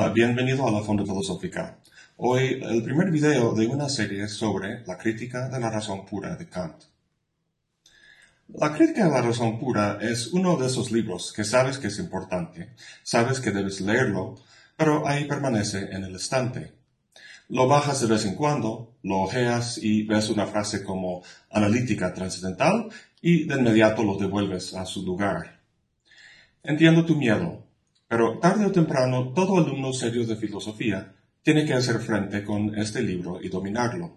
Hola, bienvenido a la Fonda Filosófica. Hoy el primer video de una serie sobre la crítica de la razón pura de Kant. La crítica de la razón pura es uno de esos libros que sabes que es importante, sabes que debes leerlo, pero ahí permanece en el estante. Lo bajas de vez en cuando, lo ojeas y ves una frase como analítica trascendental y de inmediato lo devuelves a su lugar. Entiendo tu miedo, pero tarde o temprano todo alumno serio de filosofía tiene que hacer frente con este libro y dominarlo.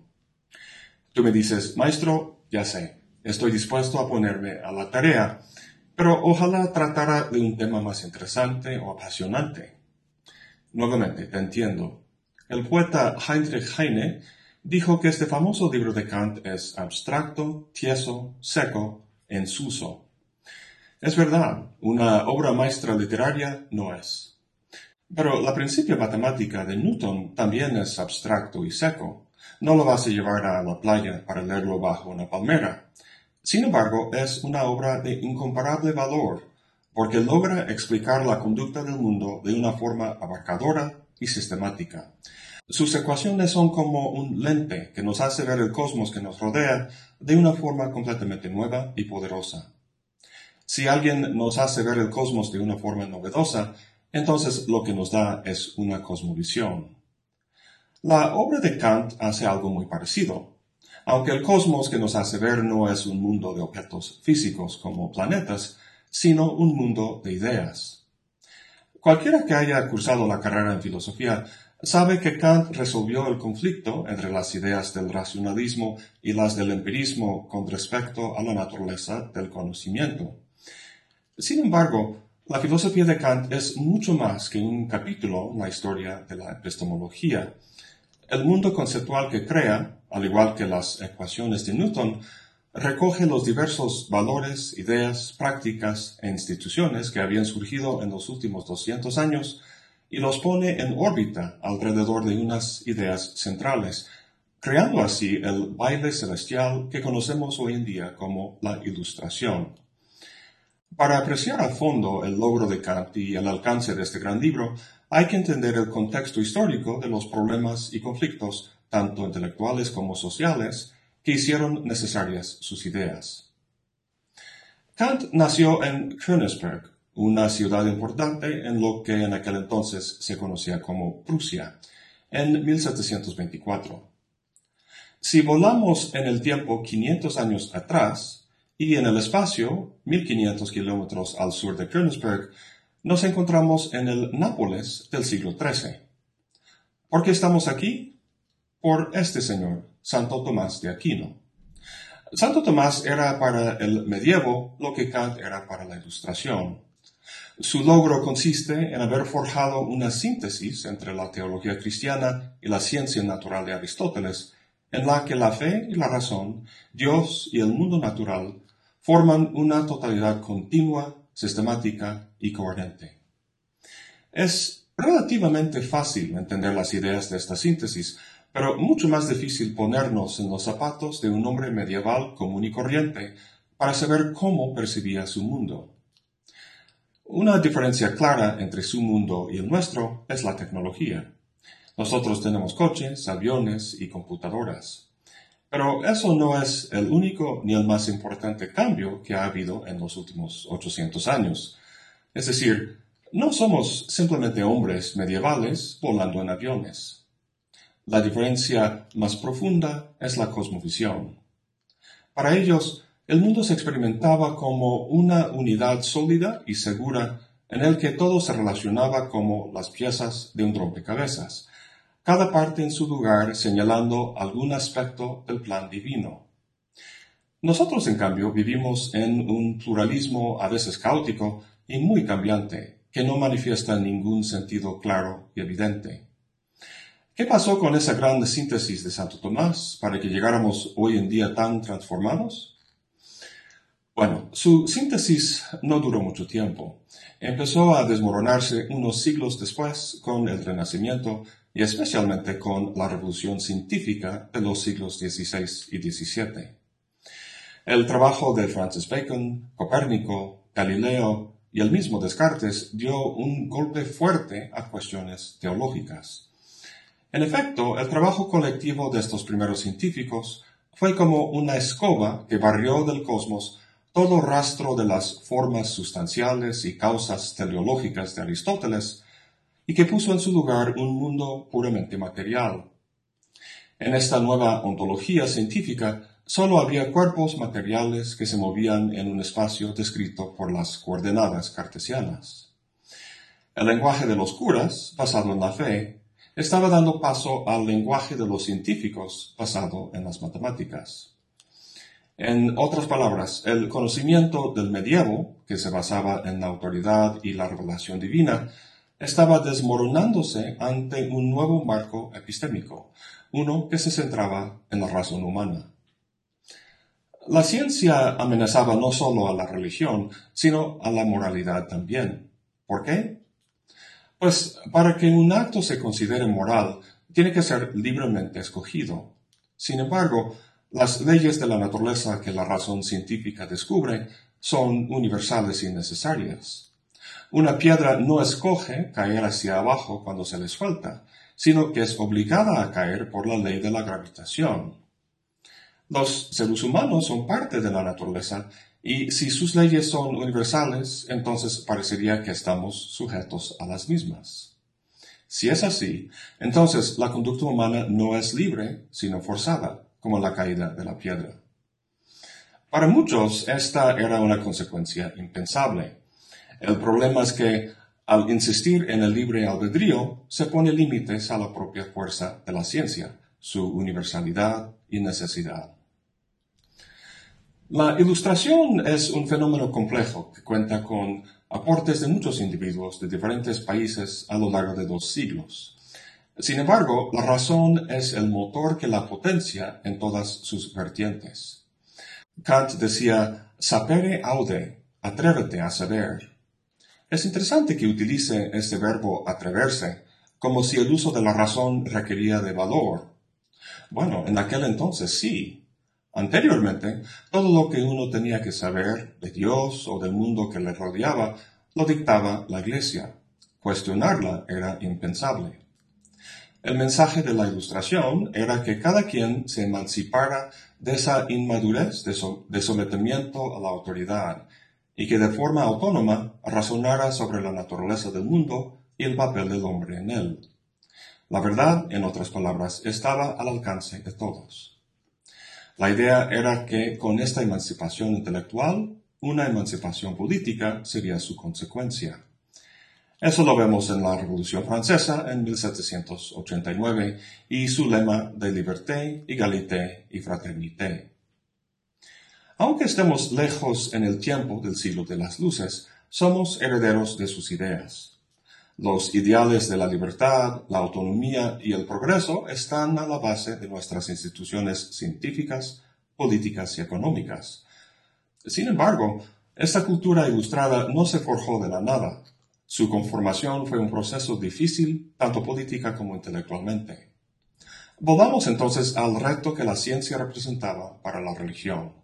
Tú me dices, maestro, ya sé, estoy dispuesto a ponerme a la tarea, pero ojalá tratara de un tema más interesante o apasionante. Nuevamente, te entiendo. El poeta Heinrich Heine dijo que este famoso libro de Kant es abstracto, tieso, seco, ensuso. Es verdad, una obra maestra literaria no es. Pero la principio matemática de Newton también es abstracto y seco. No lo vas a llevar a la playa para leerlo bajo una palmera. Sin embargo, es una obra de incomparable valor, porque logra explicar la conducta del mundo de una forma abarcadora y sistemática. Sus ecuaciones son como un lente que nos hace ver el cosmos que nos rodea de una forma completamente nueva y poderosa. Si alguien nos hace ver el cosmos de una forma novedosa, entonces lo que nos da es una cosmovisión. La obra de Kant hace algo muy parecido. Aunque el cosmos que nos hace ver no es un mundo de objetos físicos como planetas, sino un mundo de ideas. Cualquiera que haya cursado la carrera en filosofía sabe que Kant resolvió el conflicto entre las ideas del racionalismo y las del empirismo con respecto a la naturaleza del conocimiento. Sin embargo, la filosofía de Kant es mucho más que un capítulo en la historia de la epistemología. El mundo conceptual que crea, al igual que las ecuaciones de Newton, recoge los diversos valores, ideas, prácticas e instituciones que habían surgido en los últimos 200 años y los pone en órbita alrededor de unas ideas centrales, creando así el baile celestial que conocemos hoy en día como la ilustración. Para apreciar a fondo el logro de Kant y el alcance de este gran libro, hay que entender el contexto histórico de los problemas y conflictos, tanto intelectuales como sociales, que hicieron necesarias sus ideas. Kant nació en Königsberg, una ciudad importante en lo que en aquel entonces se conocía como Prusia, en 1724. Si volamos en el tiempo 500 años atrás, y en el espacio, 1500 kilómetros al sur de Königsberg, nos encontramos en el Nápoles del siglo XIII. ¿Por qué estamos aquí? Por este señor, Santo Tomás de Aquino. Santo Tomás era para el medievo lo que Kant era para la ilustración. Su logro consiste en haber forjado una síntesis entre la teología cristiana y la ciencia natural de Aristóteles, en la que la fe y la razón, Dios y el mundo natural forman una totalidad continua, sistemática y coherente. Es relativamente fácil entender las ideas de esta síntesis, pero mucho más difícil ponernos en los zapatos de un hombre medieval común y corriente para saber cómo percibía su mundo. Una diferencia clara entre su mundo y el nuestro es la tecnología. Nosotros tenemos coches, aviones y computadoras. Pero eso no es el único ni el más importante cambio que ha habido en los últimos 800 años. Es decir, no somos simplemente hombres medievales volando en aviones. La diferencia más profunda es la cosmovisión. Para ellos, el mundo se experimentaba como una unidad sólida y segura en el que todo se relacionaba como las piezas de un rompecabezas, cada parte en su lugar señalando algún aspecto del plan divino. Nosotros, en cambio, vivimos en un pluralismo a veces caótico y muy cambiante, que no manifiesta ningún sentido claro y evidente. ¿Qué pasó con esa gran síntesis de Santo Tomás para que llegáramos hoy en día tan transformados? Bueno, su síntesis no duró mucho tiempo. Empezó a desmoronarse unos siglos después con el Renacimiento y especialmente con la revolución científica de los siglos XVI y XVII. El trabajo de Francis Bacon, Copérnico, Galileo, y el mismo Descartes dio un golpe fuerte a cuestiones teológicas. En efecto, el trabajo colectivo de estos primeros científicos fue como una escoba que barrió del cosmos todo rastro de las formas sustanciales y causas teleológicas de Aristóteles y que puso en su lugar un mundo puramente material. En esta nueva ontología científica solo había cuerpos materiales que se movían en un espacio descrito por las coordenadas cartesianas. El lenguaje de los curas, basado en la fe, estaba dando paso al lenguaje de los científicos, basado en las matemáticas. En otras palabras, el conocimiento del medievo, que se basaba en la autoridad y la revelación divina, estaba desmoronándose ante un nuevo marco epistémico, uno que se centraba en la razón humana. La ciencia amenazaba no solo a la religión, sino a la moralidad también. ¿Por qué? Pues para que un acto se considere moral, tiene que ser libremente escogido. Sin embargo, las leyes de la naturaleza que la razón científica descubre son universales y necesarias. Una piedra no escoge caer hacia abajo cuando se le suelta, sino que es obligada a caer por la ley de la gravitación. Los seres humanos son parte de la naturaleza y si sus leyes son universales, entonces parecería que estamos sujetos a las mismas. Si es así, entonces la conducta humana no es libre, sino forzada como la caída de la piedra. Para muchos esta era una consecuencia impensable. El problema es que al insistir en el libre albedrío se pone límites a la propia fuerza de la ciencia, su universalidad y necesidad. La ilustración es un fenómeno complejo que cuenta con aportes de muchos individuos de diferentes países a lo largo de dos siglos. Sin embargo, la razón es el motor que la potencia en todas sus vertientes. Kant decía, sapere aude, atrévete a saber. Es interesante que utilice este verbo atreverse, como si el uso de la razón requería de valor. Bueno, en aquel entonces sí. Anteriormente, todo lo que uno tenía que saber de Dios o del mundo que le rodeaba, lo dictaba la Iglesia. Cuestionarla era impensable. El mensaje de la ilustración era que cada quien se emancipara de esa inmadurez de, sometimiento a la autoridad y que de forma autónoma razonara sobre la naturaleza del mundo y el papel del hombre en él. La verdad, en otras palabras, estaba al alcance de todos. La idea era que con esta emancipación intelectual, una emancipación política sería su consecuencia. Eso lo vemos en la Revolución Francesa en 1789 y su lema de liberté, égalité y fraternité. Aunque estemos lejos en el tiempo del siglo de las luces, somos herederos de sus ideas. Los ideales de la libertad, la autonomía y el progreso están a la base de nuestras instituciones científicas, políticas y económicas. Sin embargo, esta cultura ilustrada no se forjó de la nada. Su conformación fue un proceso difícil, tanto política como intelectualmente. Volvamos entonces al reto que la ciencia representaba para la religión.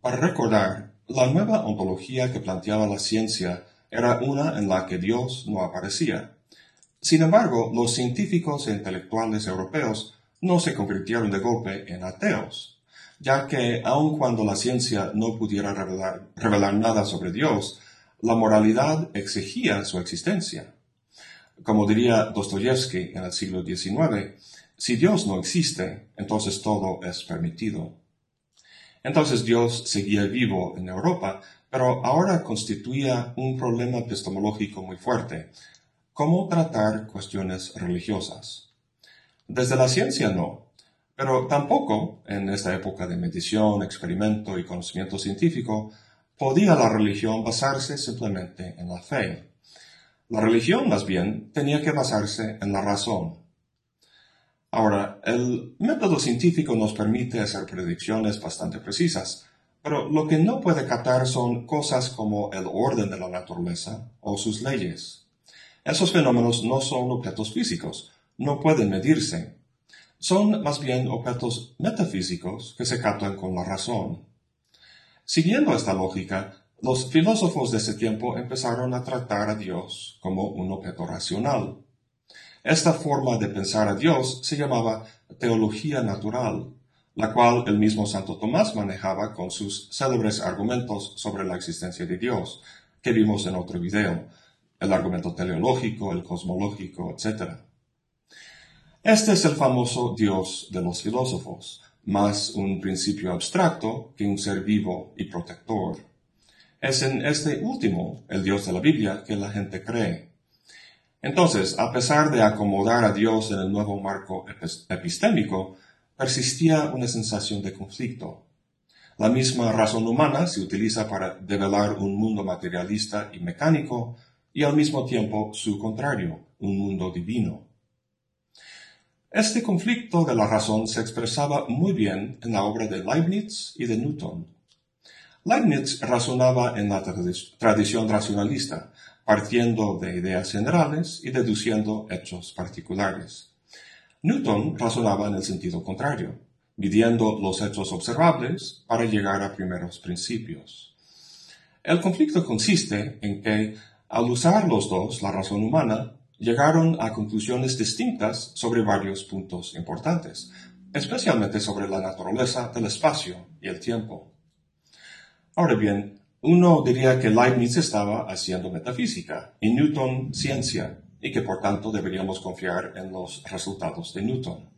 Para recordar, la nueva ontología que planteaba la ciencia era una en la que Dios no aparecía. Sin embargo, los científicos e intelectuales europeos no se convirtieron de golpe en ateos, ya que aun cuando la ciencia no pudiera revelar, nada sobre Dios, la moralidad exigía su existencia. Como diría Dostoyevsky en el siglo XIX, si Dios no existe, entonces todo es permitido. Entonces Dios seguía vivo en Europa, pero ahora constituía un problema epistemológico muy fuerte. ¿Cómo tratar cuestiones religiosas? Desde la ciencia no, pero tampoco, en esta época de medición, experimento y conocimiento científico, podía la religión basarse simplemente en la fe. La religión, más bien, tenía que basarse en la razón. Ahora, el método científico nos permite hacer predicciones bastante precisas, pero lo que no puede captar son cosas como el orden de la naturaleza o sus leyes. Esos fenómenos no son objetos físicos, no pueden medirse. Son más bien objetos metafísicos que se captan con la razón. Siguiendo esta lógica, los filósofos de ese tiempo empezaron a tratar a Dios como un objeto racional. Esta forma de pensar a Dios se llamaba teología natural, la cual el mismo Santo Tomás manejaba con sus célebres argumentos sobre la existencia de Dios, que vimos en otro video, el argumento teleológico, el cosmológico, etc. Este es el famoso Dios de los filósofos, más un principio abstracto que un ser vivo y protector. Es en este último, el Dios de la Biblia, que la gente cree. Entonces, a pesar de acomodar a Dios en el nuevo marco epistémico, persistía una sensación de conflicto. La misma razón humana se utiliza para develar un mundo materialista y mecánico, y al mismo tiempo su contrario, un mundo divino. Este conflicto de la razón se expresaba muy bien en la obra de Leibniz y de Newton. Leibniz razonaba en la tradición racionalista, partiendo de ideas generales y deduciendo hechos particulares. Newton razonaba en el sentido contrario, midiendo los hechos observables para llegar a primeros principios. El conflicto consiste en que, al usar los dos la razón humana, llegaron a conclusiones distintas sobre varios puntos importantes, especialmente sobre la naturaleza del espacio y el tiempo. Ahora bien, uno diría que Leibniz estaba haciendo metafísica y Newton ciencia, y que por tanto deberíamos confiar en los resultados de Newton.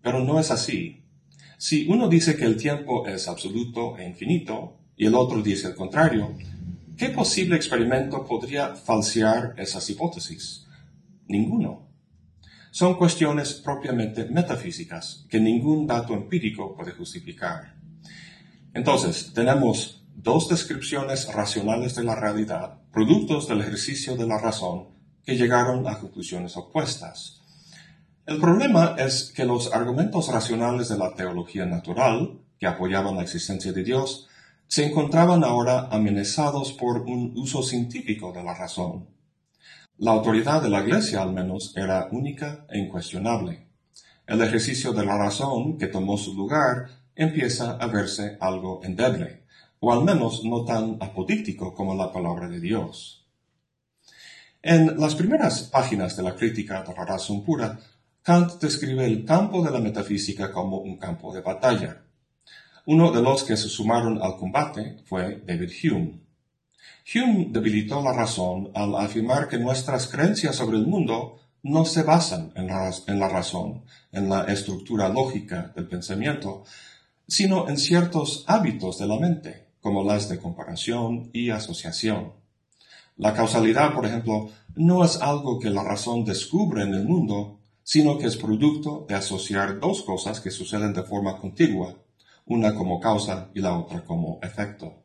Pero no es así. Si uno dice que el tiempo es absoluto e infinito, y el otro dice el contrario, ¿Qué posible experimento podría falsear esas hipótesis? Ninguno. Son cuestiones propiamente metafísicas que ningún dato empírico puede justificar. Entonces, tenemos dos descripciones racionales de la realidad, productos del ejercicio de la razón, que llegaron a conclusiones opuestas. El problema es que los argumentos racionales de la teología natural, que apoyaban la existencia de Dios, se encontraban ahora amenazados por un uso científico de la razón. La autoridad de la Iglesia, al menos, era única e incuestionable. El ejercicio de la razón que tomó su lugar empieza a verse algo endeble, o al menos no tan apodíctico como la palabra de Dios. En las primeras páginas de la crítica de la razón pura, Kant describe el campo de la metafísica como un campo de batalla, uno de los que se sumaron al combate fue David Hume. Hume debilitó la razón al afirmar que nuestras creencias sobre el mundo no se basan en la, razón, en la estructura lógica del pensamiento, sino en ciertos hábitos de la mente, como las de comparación y asociación. La causalidad, por ejemplo, no es algo que la razón descubre en el mundo, sino que es producto de asociar dos cosas que suceden de forma contigua una como causa y la otra como efecto.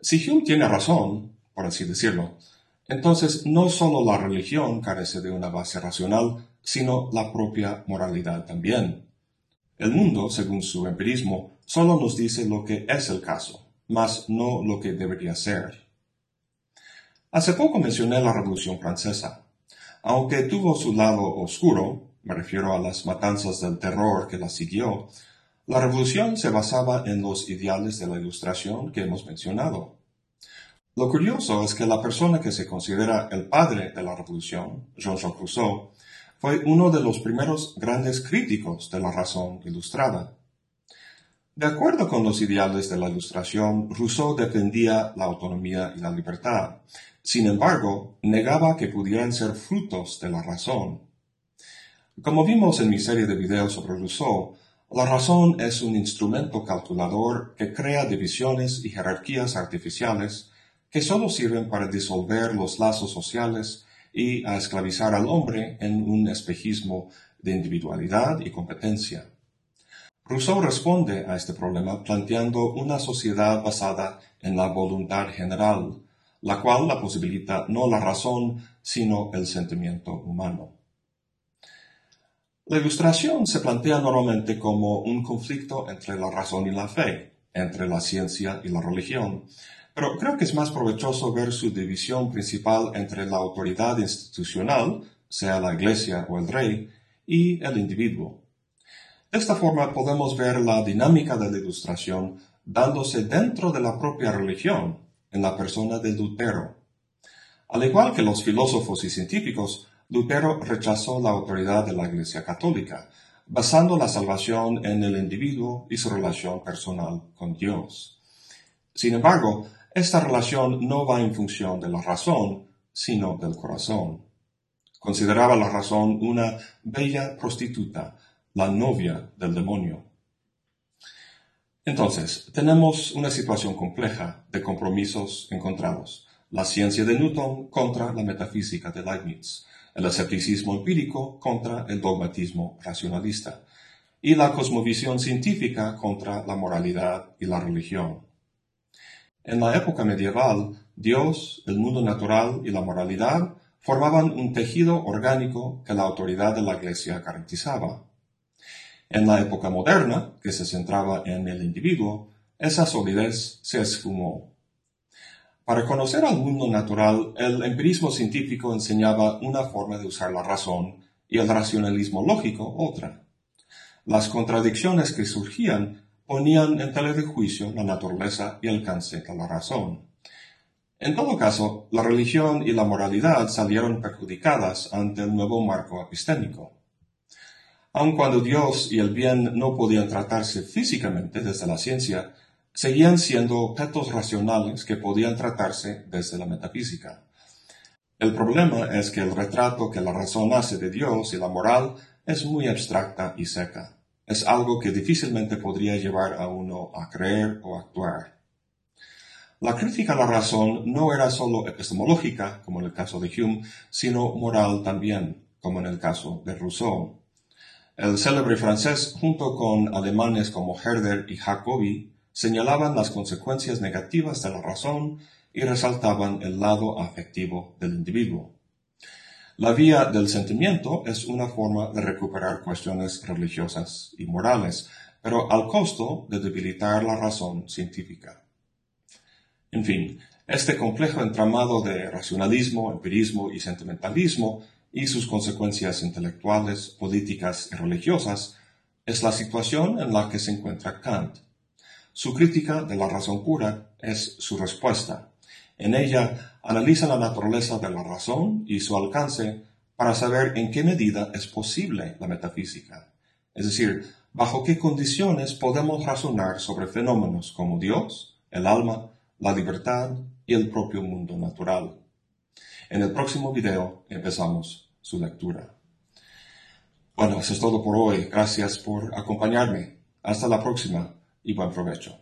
Si Hume tiene razón, por así decirlo, entonces no solo la religión carece de una base racional, sino la propia moralidad también. El mundo, según su empirismo, solo nos dice lo que es el caso, mas no lo que debería ser. Hace poco mencioné la Revolución Francesa. Aunque tuvo su lado oscuro, me refiero a las matanzas del terror que la siguió, la revolución se basaba en los ideales de la ilustración que hemos mencionado. Lo curioso es que la persona que se considera el padre de la revolución, Jean-Jacques Rousseau, fue uno de los primeros grandes críticos de la razón ilustrada. De acuerdo con los ideales de la ilustración, Rousseau defendía la autonomía y la libertad. Sin embargo, negaba que pudieran ser frutos de la razón. Como vimos en mi serie de videos sobre Rousseau, la razón es un instrumento calculador que crea divisiones y jerarquías artificiales que solo sirven para disolver los lazos sociales y a esclavizar al hombre en un espejismo de individualidad y competencia. Rousseau responde a este problema planteando una sociedad basada en la voluntad general, la cual la posibilita no la razón, sino el sentimiento humano. La ilustración se plantea normalmente como un conflicto entre la razón y la fe, entre la ciencia y la religión, pero creo que es más provechoso ver su división principal entre la autoridad institucional, sea la iglesia o el rey, y el individuo. De esta forma podemos ver la dinámica de la ilustración dándose dentro de la propia religión, en la persona de Lutero. Al igual que los filósofos y científicos, Lutero rechazó la autoridad de la Iglesia Católica, basando la salvación en el individuo y su relación personal con Dios. Sin embargo, esta relación no va en función de la razón, sino del corazón. Consideraba la razón una bella prostituta, la novia del demonio. Entonces, tenemos una situación compleja de compromisos encontrados. La ciencia de Newton contra la metafísica de Leibniz, el escepticismo empírico contra el dogmatismo racionalista, y la cosmovisión científica contra la moralidad y la religión. En la época medieval, Dios, el mundo natural y la moralidad formaban un tejido orgánico que la autoridad de la Iglesia garantizaba. En la época moderna, que se centraba en el individuo, esa solidez se esfumó. Para conocer al mundo natural, el empirismo científico enseñaba una forma de usar la razón y el racionalismo lógico otra. Las contradicciones que surgían ponían en tela de juicio la naturaleza y alcance de la razón. En todo caso, la religión y la moralidad salieron perjudicadas ante el nuevo marco epistémico. Aun cuando Dios y el bien no podían tratarse físicamente desde la ciencia, seguían siendo objetos racionales que podían tratarse desde la metafísica. El problema es que el retrato que la razón hace de Dios y la moral es muy abstracta y seca es algo que difícilmente podría llevar a uno a creer o actuar. La crítica a la razón no era solo epistemológica, como en el caso de Hume, sino moral también, como en el caso de Rousseau. El célebre francés, junto con alemanes como Herder y Jacobi, señalaban las consecuencias negativas de la razón y resaltaban el lado afectivo del individuo. La vía del sentimiento es una forma de recuperar cuestiones religiosas y morales, pero al costo de debilitar la razón científica. En fin, este complejo entramado de racionalismo, empirismo y sentimentalismo y sus consecuencias intelectuales, políticas y religiosas es la situación en la que se encuentra Kant. Su crítica de la razón pura es su respuesta. En ella analiza la naturaleza de la razón y su alcance para saber en qué medida es posible la metafísica, es decir, bajo qué condiciones podemos razonar sobre fenómenos como Dios, el alma, la libertad y el propio mundo natural. En el próximo video empezamos su lectura. Bueno, eso es todo por hoy. Gracias por acompañarme. Hasta la próxima y buen provecho.